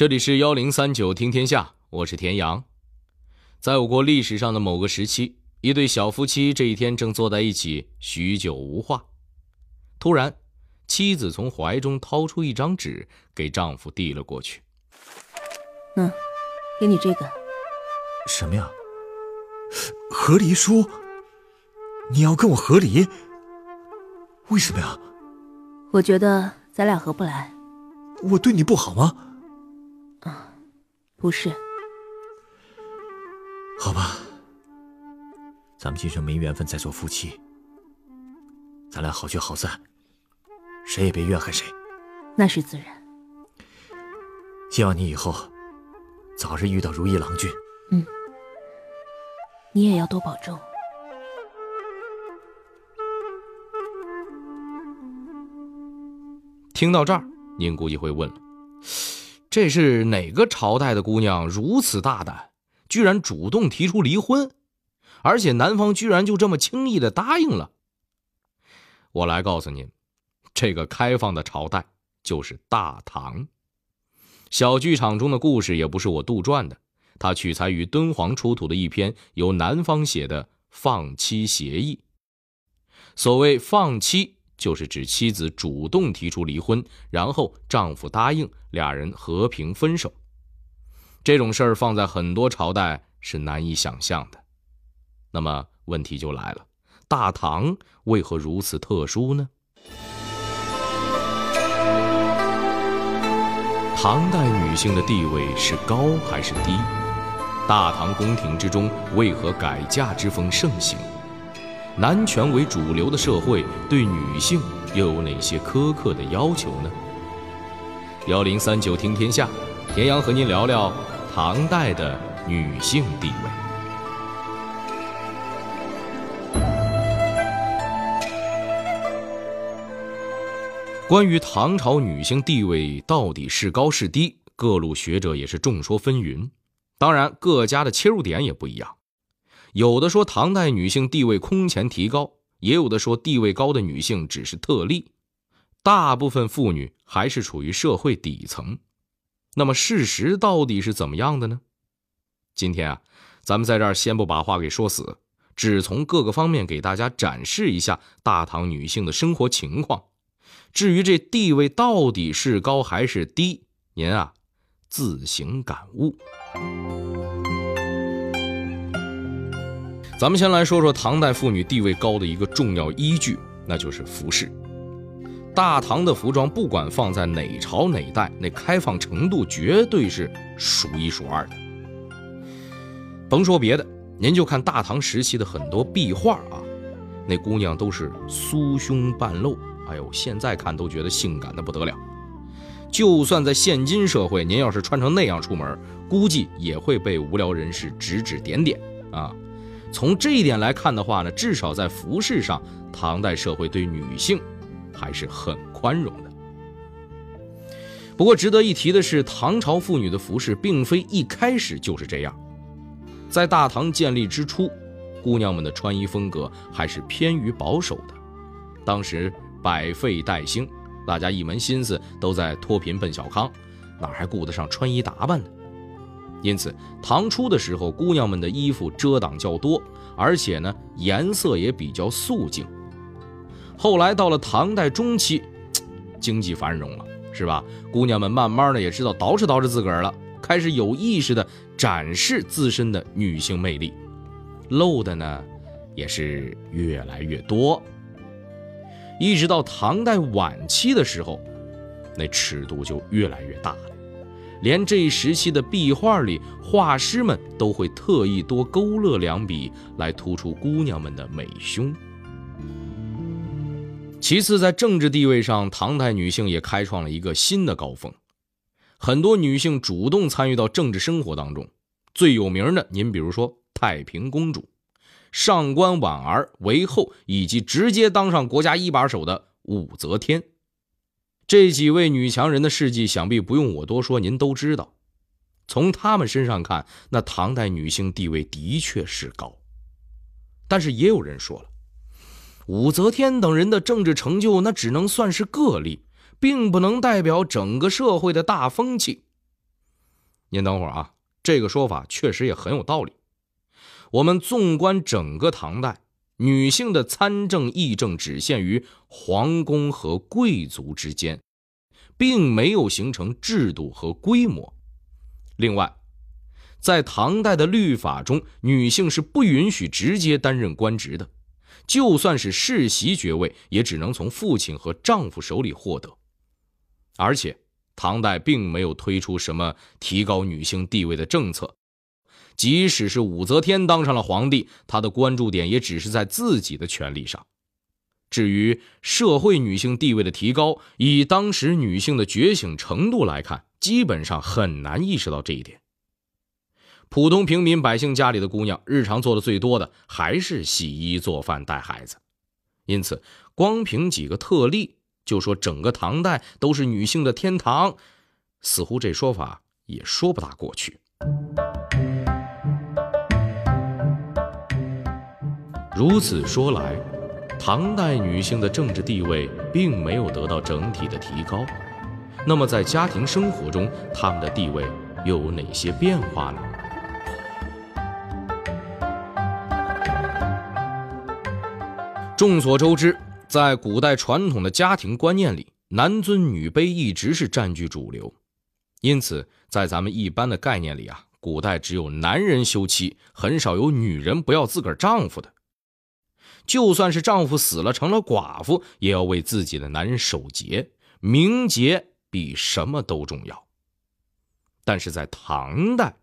这里是幺零三九听天下，我是田阳。在我国历史上的某个时期，一对小夫妻这一天正坐在一起，许久无话。突然，妻子从怀中掏出一张纸，给丈夫递了过去。嗯，给你这个。什么呀？和离书？你要跟我和离？为什么呀？我觉得咱俩合不来。我对你不好吗？啊，不是。好吧，咱们今生没缘分再做夫妻，咱俩好聚好散，谁也别怨恨谁。那是自然。希望你以后早日遇到如意郎君。嗯，你也要多保重。听到这儿，您估计会问了：这是哪个朝代的姑娘如此大胆，居然主动提出离婚，而且男方居然就这么轻易的答应了？我来告诉您，这个开放的朝代就是大唐。小剧场中的故事也不是我杜撰的，它取材于敦煌出土的一篇由男方写的放妻协议。所谓放妻。就是指妻子主动提出离婚，然后丈夫答应，俩人和平分手。这种事儿放在很多朝代是难以想象的。那么问题就来了，大唐为何如此特殊呢？唐代女性的地位是高还是低？大唐宫廷之中为何改嫁之风盛行？男权为主流的社会，对女性又有哪些苛刻的要求呢？幺零三九听天下，田阳和您聊聊唐代的女性地位。关于唐朝女性地位到底是高是低，各路学者也是众说纷纭，当然各家的切入点也不一样。有的说唐代女性地位空前提高，也有的说地位高的女性只是特例，大部分妇女还是处于社会底层。那么事实到底是怎么样的呢？今天啊，咱们在这儿先不把话给说死，只从各个方面给大家展示一下大唐女性的生活情况。至于这地位到底是高还是低，您啊自行感悟。咱们先来说说唐代妇女地位高的一个重要依据，那就是服饰。大唐的服装不管放在哪朝哪代，那开放程度绝对是数一数二的。甭说别的，您就看大唐时期的很多壁画啊，那姑娘都是酥胸半露，哎呦，现在看都觉得性感的不得了。就算在现今社会，您要是穿成那样出门，估计也会被无聊人士指指点点啊。从这一点来看的话呢，至少在服饰上，唐代社会对女性还是很宽容的。不过值得一提的是，唐朝妇女的服饰并非一开始就是这样。在大唐建立之初，姑娘们的穿衣风格还是偏于保守的。当时百废待兴，大家一门心思都在脱贫奔小康，哪还顾得上穿衣打扮呢？因此，唐初的时候，姑娘们的衣服遮挡较多，而且呢，颜色也比较素净。后来到了唐代中期，经济繁荣了，是吧？姑娘们慢慢的也知道捯饬捯饬自个儿了，开始有意识的展示自身的女性魅力，露的呢，也是越来越多。一直到唐代晚期的时候，那尺度就越来越大了。连这一时期的壁画里，画师们都会特意多勾勒两笔，来突出姑娘们的美胸。其次，在政治地位上，唐代女性也开创了一个新的高峰，很多女性主动参与到政治生活当中。最有名的，您比如说太平公主、上官婉儿为后，以及直接当上国家一把手的武则天。这几位女强人的事迹，想必不用我多说，您都知道。从她们身上看，那唐代女性地位的确是高。但是也有人说了，武则天等人的政治成就，那只能算是个例，并不能代表整个社会的大风气。您等会儿啊，这个说法确实也很有道理。我们纵观整个唐代，女性的参政议政只限于皇宫和贵族之间，并没有形成制度和规模。另外，在唐代的律法中，女性是不允许直接担任官职的，就算是世袭爵位，也只能从父亲和丈夫手里获得。而且，唐代并没有推出什么提高女性地位的政策。即使是武则天当上了皇帝，她的关注点也只是在自己的权利上。至于社会女性地位的提高，以当时女性的觉醒程度来看，基本上很难意识到这一点。普通平民百姓家里的姑娘，日常做的最多的还是洗衣做饭带孩子。因此，光凭几个特例就说整个唐代都是女性的天堂，似乎这说法也说不大过去。如此说来，唐代女性的政治地位并没有得到整体的提高。那么，在家庭生活中，她们的地位又有哪些变化呢？众所周知，在古代传统的家庭观念里，男尊女卑一直是占据主流。因此，在咱们一般的概念里啊，古代只有男人休妻，很少有女人不要自个儿丈夫的。就算是丈夫死了成了寡妇，也要为自己的男人守节，名节比什么都重要。但是在唐代，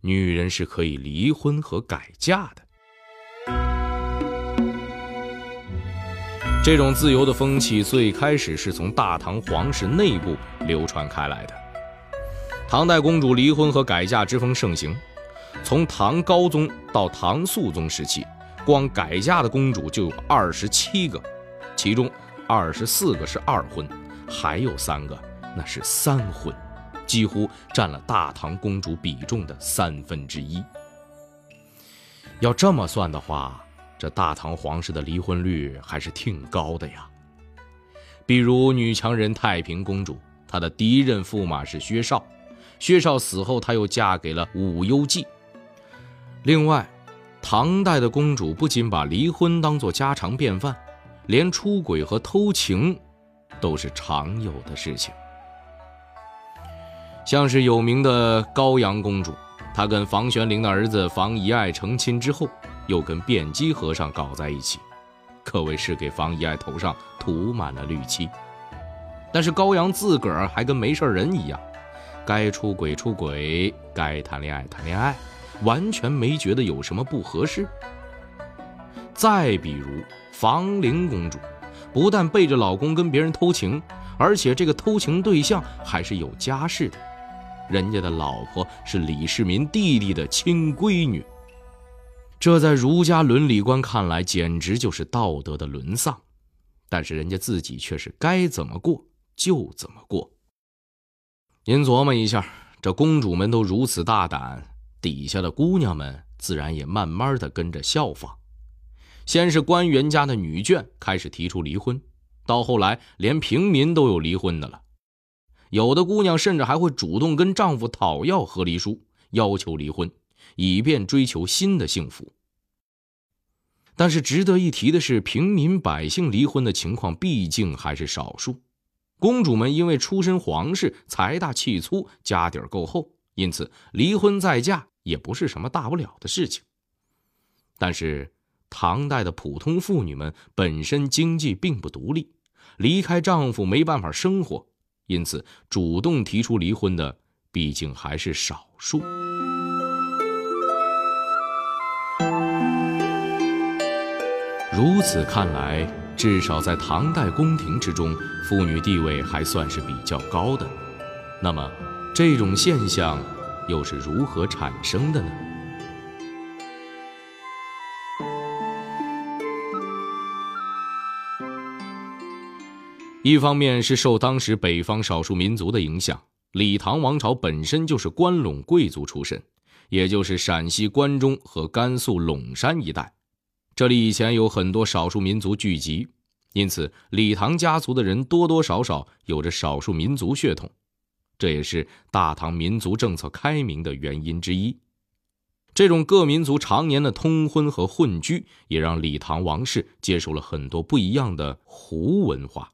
女人是可以离婚和改嫁的。这种自由的风气最开始是从大唐皇室内部流传开来的。唐代公主离婚和改嫁之风盛行，从唐高宗到唐肃宗时期。光改嫁的公主就有二十七个，其中二十四个是二婚，还有三个那是三婚，几乎占了大唐公主比重的三分之一。要这么算的话，这大唐皇室的离婚率还是挺高的呀。比如女强人太平公主，她的第一任驸马是薛绍，薛绍死后，她又嫁给了武攸暨。另外。唐代的公主不仅把离婚当做家常便饭，连出轨和偷情都是常有的事情。像是有名的高阳公主，她跟房玄龄的儿子房遗爱成亲之后，又跟辩机和尚搞在一起，可谓是给房遗爱头上涂满了绿漆。但是高阳自个儿还跟没事人一样，该出轨出轨，该谈恋爱谈恋爱。完全没觉得有什么不合适。再比如房灵公主，不但背着老公跟别人偷情，而且这个偷情对象还是有家室的，人家的老婆是李世民弟弟的亲闺女。这在儒家伦理观看来，简直就是道德的沦丧。但是人家自己却是该怎么过就怎么过。您琢磨一下，这公主们都如此大胆。底下的姑娘们自然也慢慢的跟着效仿，先是官员家的女眷开始提出离婚，到后来连平民都有离婚的了，有的姑娘甚至还会主动跟丈夫讨要和离书，要求离婚，以便追求新的幸福。但是值得一提的是，平民百姓离婚的情况毕竟还是少数，公主们因为出身皇室，财大气粗，家底儿够厚，因此离婚再嫁。也不是什么大不了的事情。但是，唐代的普通妇女们本身经济并不独立，离开丈夫没办法生活，因此主动提出离婚的毕竟还是少数。如此看来，至少在唐代宫廷之中，妇女地位还算是比较高的。那么，这种现象。又是如何产生的呢？一方面是受当时北方少数民族的影响，李唐王朝本身就是关陇贵族出身，也就是陕西关中和甘肃陇山一带，这里以前有很多少数民族聚集，因此李唐家族的人多多少少有着少数民族血统。这也是大唐民族政策开明的原因之一。这种各民族常年的通婚和混居，也让李唐王室接受了很多不一样的胡文化。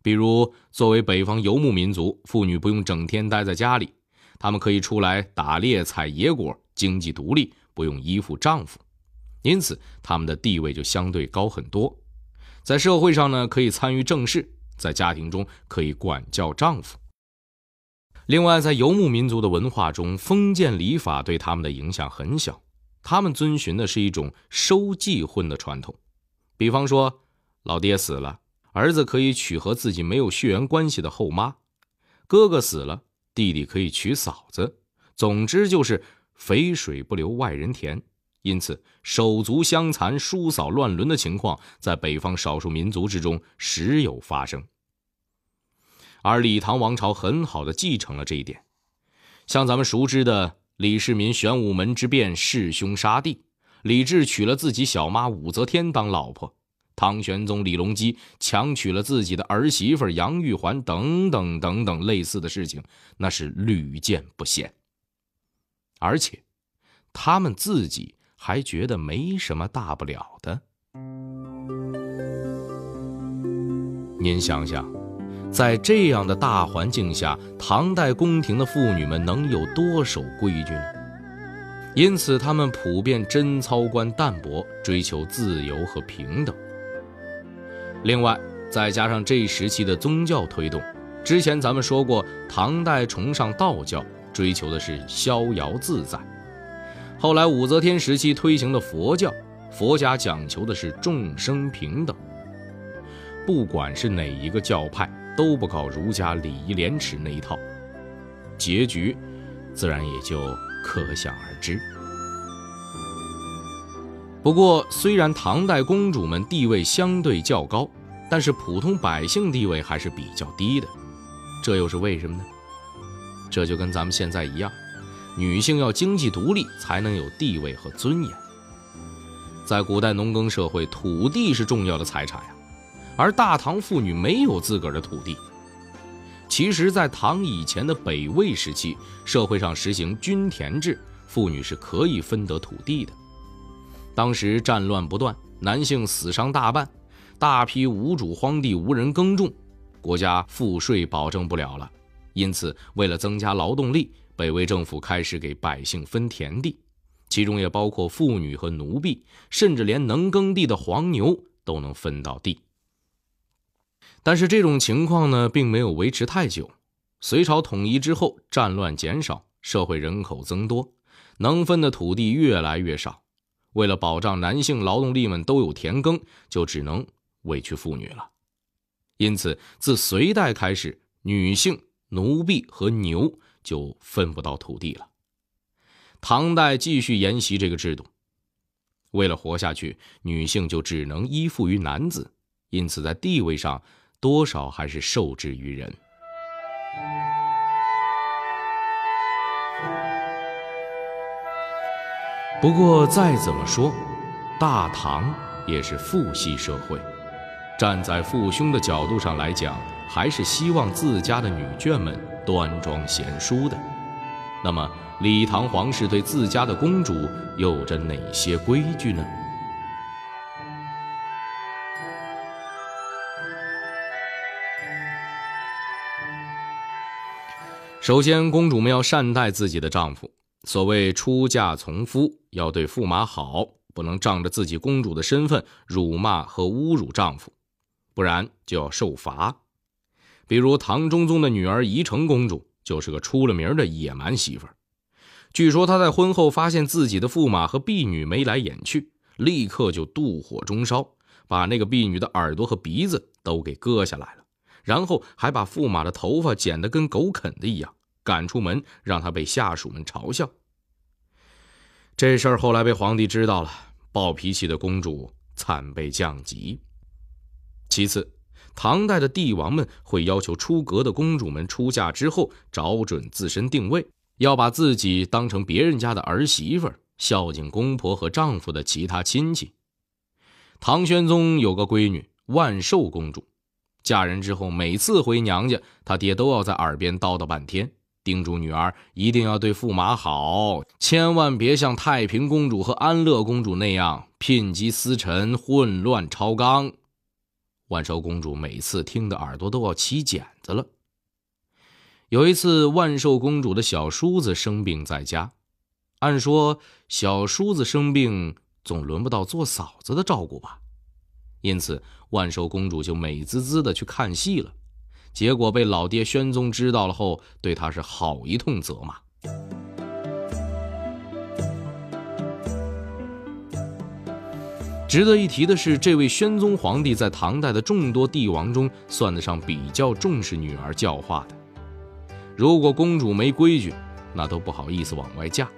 比如，作为北方游牧民族，妇女不用整天待在家里，她们可以出来打猎、采野果，经济独立，不用依附丈夫，因此他们的地位就相对高很多。在社会上呢，可以参与政事；在家庭中，可以管教丈夫。另外，在游牧民族的文化中，封建礼法对他们的影响很小。他们遵循的是一种收继婚的传统，比方说，老爹死了，儿子可以娶和自己没有血缘关系的后妈；哥哥死了，弟弟可以娶嫂子。总之，就是肥水不流外人田。因此，手足相残、叔嫂乱伦的情况，在北方少数民族之中时有发生。而李唐王朝很好的继承了这一点，像咱们熟知的李世民玄武门之变弑兄杀弟，李治娶了自己小妈武则天当老婆，唐玄宗李隆基强娶了自己的儿媳妇杨玉环，等等等等类似的事情，那是屡见不鲜。而且，他们自己还觉得没什么大不了的。您想想。在这样的大环境下，唐代宫廷的妇女们能有多守规矩呢？因此，她们普遍贞操观淡薄，追求自由和平等。另外，再加上这一时期的宗教推动，之前咱们说过，唐代崇尚道教，追求的是逍遥自在；后来武则天时期推行的佛教，佛家讲求的是众生平等。不管是哪一个教派。都不搞儒家礼仪廉耻那一套，结局自然也就可想而知。不过，虽然唐代公主们地位相对较高，但是普通百姓地位还是比较低的，这又是为什么呢？这就跟咱们现在一样，女性要经济独立才能有地位和尊严。在古代农耕社会，土地是重要的财产呀。而大唐妇女没有自个儿的土地。其实，在唐以前的北魏时期，社会上实行均田制，妇女是可以分得土地的。当时战乱不断，男性死伤大半，大批无主荒地无人耕种，国家赋税保证不了了。因此，为了增加劳动力，北魏政府开始给百姓分田地，其中也包括妇女和奴婢，甚至连能耕地的黄牛都能分到地。但是这种情况呢，并没有维持太久。隋朝统一之后，战乱减少，社会人口增多，能分的土地越来越少。为了保障男性劳动力们都有田耕，就只能委屈妇女了。因此，自隋代开始，女性、奴婢和牛就分不到土地了。唐代继续沿袭这个制度。为了活下去，女性就只能依附于男子，因此在地位上。多少还是受制于人。不过再怎么说，大唐也是父系社会，站在父兄的角度上来讲，还是希望自家的女眷们端庄贤淑的。那么，李唐皇室对自家的公主有着哪些规矩呢？首先，公主们要善待自己的丈夫。所谓出嫁从夫，要对驸马好，不能仗着自己公主的身份辱骂和侮辱丈夫，不然就要受罚。比如唐中宗的女儿宜城公主，就是个出了名的野蛮媳妇儿。据说她在婚后发现自己的驸马和婢女眉来眼去，立刻就妒火中烧，把那个婢女的耳朵和鼻子都给割下来了。然后还把驸马的头发剪得跟狗啃的一样，赶出门，让他被下属们嘲笑。这事儿后来被皇帝知道了，暴脾气的公主惨被降级。其次，唐代的帝王们会要求出阁的公主们出嫁之后找准自身定位，要把自己当成别人家的儿媳妇，孝敬公婆和丈夫的其他亲戚。唐玄宗有个闺女万寿公主。嫁人之后，每次回娘家，他爹都要在耳边叨叨半天，叮嘱女儿一定要对驸马好，千万别像太平公主和安乐公主那样聘集司臣，混乱超纲。万寿公主每次听的耳朵都要起茧子了。有一次，万寿公主的小叔子生病在家，按说小叔子生病总轮不到做嫂子的照顾吧，因此。万寿公主就美滋滋的去看戏了，结果被老爹宣宗知道了后，对她是好一通责骂。值得一提的是，这位宣宗皇帝在唐代的众多帝王中，算得上比较重视女儿教化的。如果公主没规矩，那都不好意思往外嫁。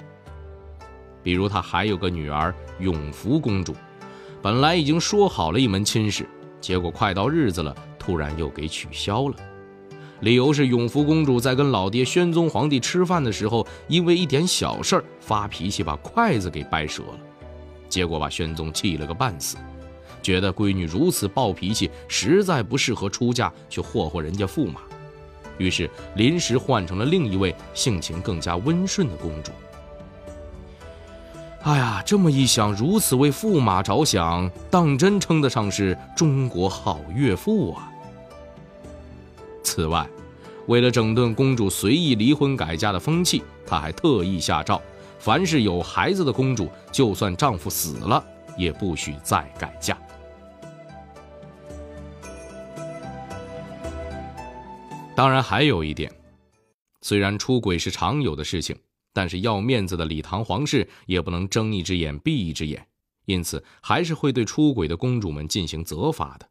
比如他还有个女儿永福公主，本来已经说好了一门亲事。结果快到日子了，突然又给取消了，理由是永福公主在跟老爹宣宗皇帝吃饭的时候，因为一点小事儿发脾气，把筷子给掰折了，结果把宣宗气了个半死，觉得闺女如此暴脾气，实在不适合出嫁去霍霍人家驸马，于是临时换成了另一位性情更加温顺的公主。哎呀，这么一想，如此为驸马着想，当真称得上是中国好岳父啊！此外，为了整顿公主随意离婚改嫁的风气，他还特意下诏，凡是有孩子的公主，就算丈夫死了，也不许再改嫁。当然，还有一点，虽然出轨是常有的事情。但是要面子的李唐皇室也不能睁一只眼闭一只眼，因此还是会对出轨的公主们进行责罚的。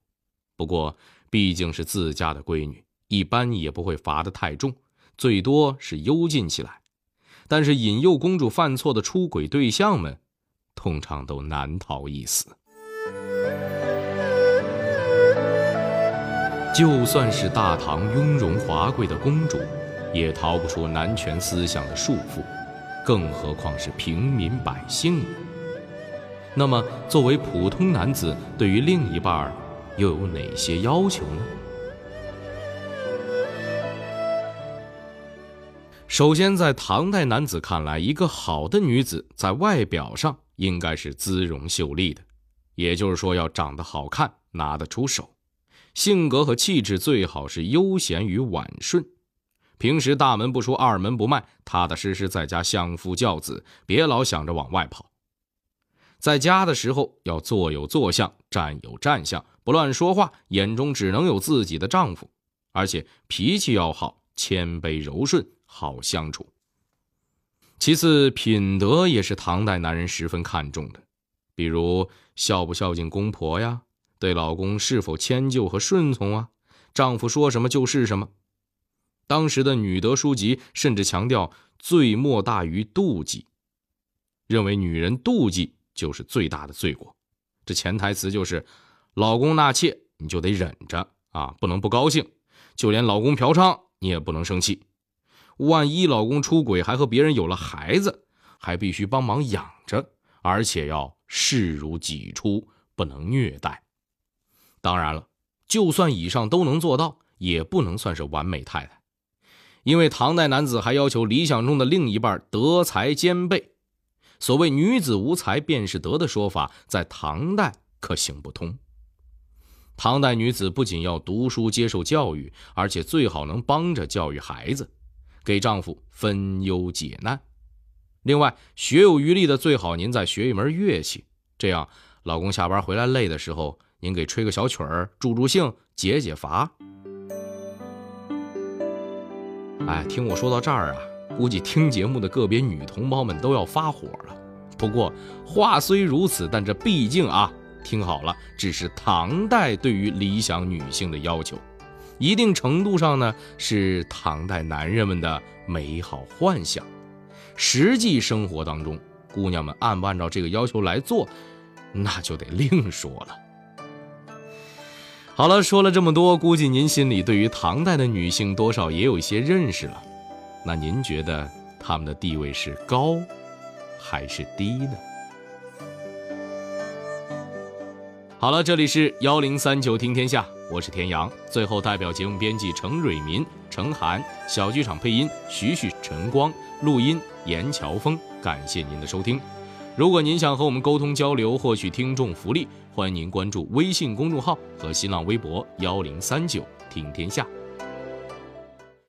不过毕竟是自家的闺女，一般也不会罚得太重，最多是幽禁起来。但是引诱公主犯错的出轨对象们，通常都难逃一死。就算是大唐雍容华贵的公主。也逃不出男权思想的束缚，更何况是平民百姓呢？那么，作为普通男子，对于另一半又有哪些要求呢？首先，在唐代男子看来，一个好的女子在外表上应该是姿容秀丽的，也就是说，要长得好看，拿得出手；性格和气质最好是悠闲与婉顺。平时大门不出二门不迈，踏踏实实在家相夫教子，别老想着往外跑。在家的时候要坐有坐相，站有站相，不乱说话，眼中只能有自己的丈夫，而且脾气要好，谦卑柔顺，好相处。其次，品德也是唐代男人十分看重的，比如孝不孝敬公婆呀，对老公是否迁就和顺从啊，丈夫说什么就是什么。当时的女德书籍甚至强调“罪莫大于妒忌”，认为女人妒忌就是最大的罪过。这潜台词就是，老公纳妾你就得忍着啊，不能不高兴；就连老公嫖娼你也不能生气。万一老公出轨还和别人有了孩子，还必须帮忙养着，而且要视如己出，不能虐待。当然了，就算以上都能做到，也不能算是完美太太。因为唐代男子还要求理想中的另一半德才兼备，所谓“女子无才便是德”的说法，在唐代可行不通。唐代女子不仅要读书接受教育，而且最好能帮着教育孩子，给丈夫分忧解难。另外，学有余力的最好您再学一门乐器，这样老公下班回来累的时候，您给吹个小曲儿助助兴，解解乏。哎，听我说到这儿啊，估计听节目的个别女同胞们都要发火了。不过话虽如此，但这毕竟啊，听好了，只是唐代对于理想女性的要求，一定程度上呢是唐代男人们的美好幻想。实际生活当中，姑娘们按不按照这个要求来做，那就得另说了。好了，说了这么多，估计您心里对于唐代的女性多少也有一些认识了。那您觉得她们的地位是高还是低呢？好了，这里是幺零三九听天下，我是田阳。最后，代表节目编辑程蕊民、程涵，小剧场配音徐徐、陈光，录音严乔峰。感谢您的收听。如果您想和我们沟通交流，获取听众福利，欢迎您关注微信公众号和新浪微博幺零三九听天下。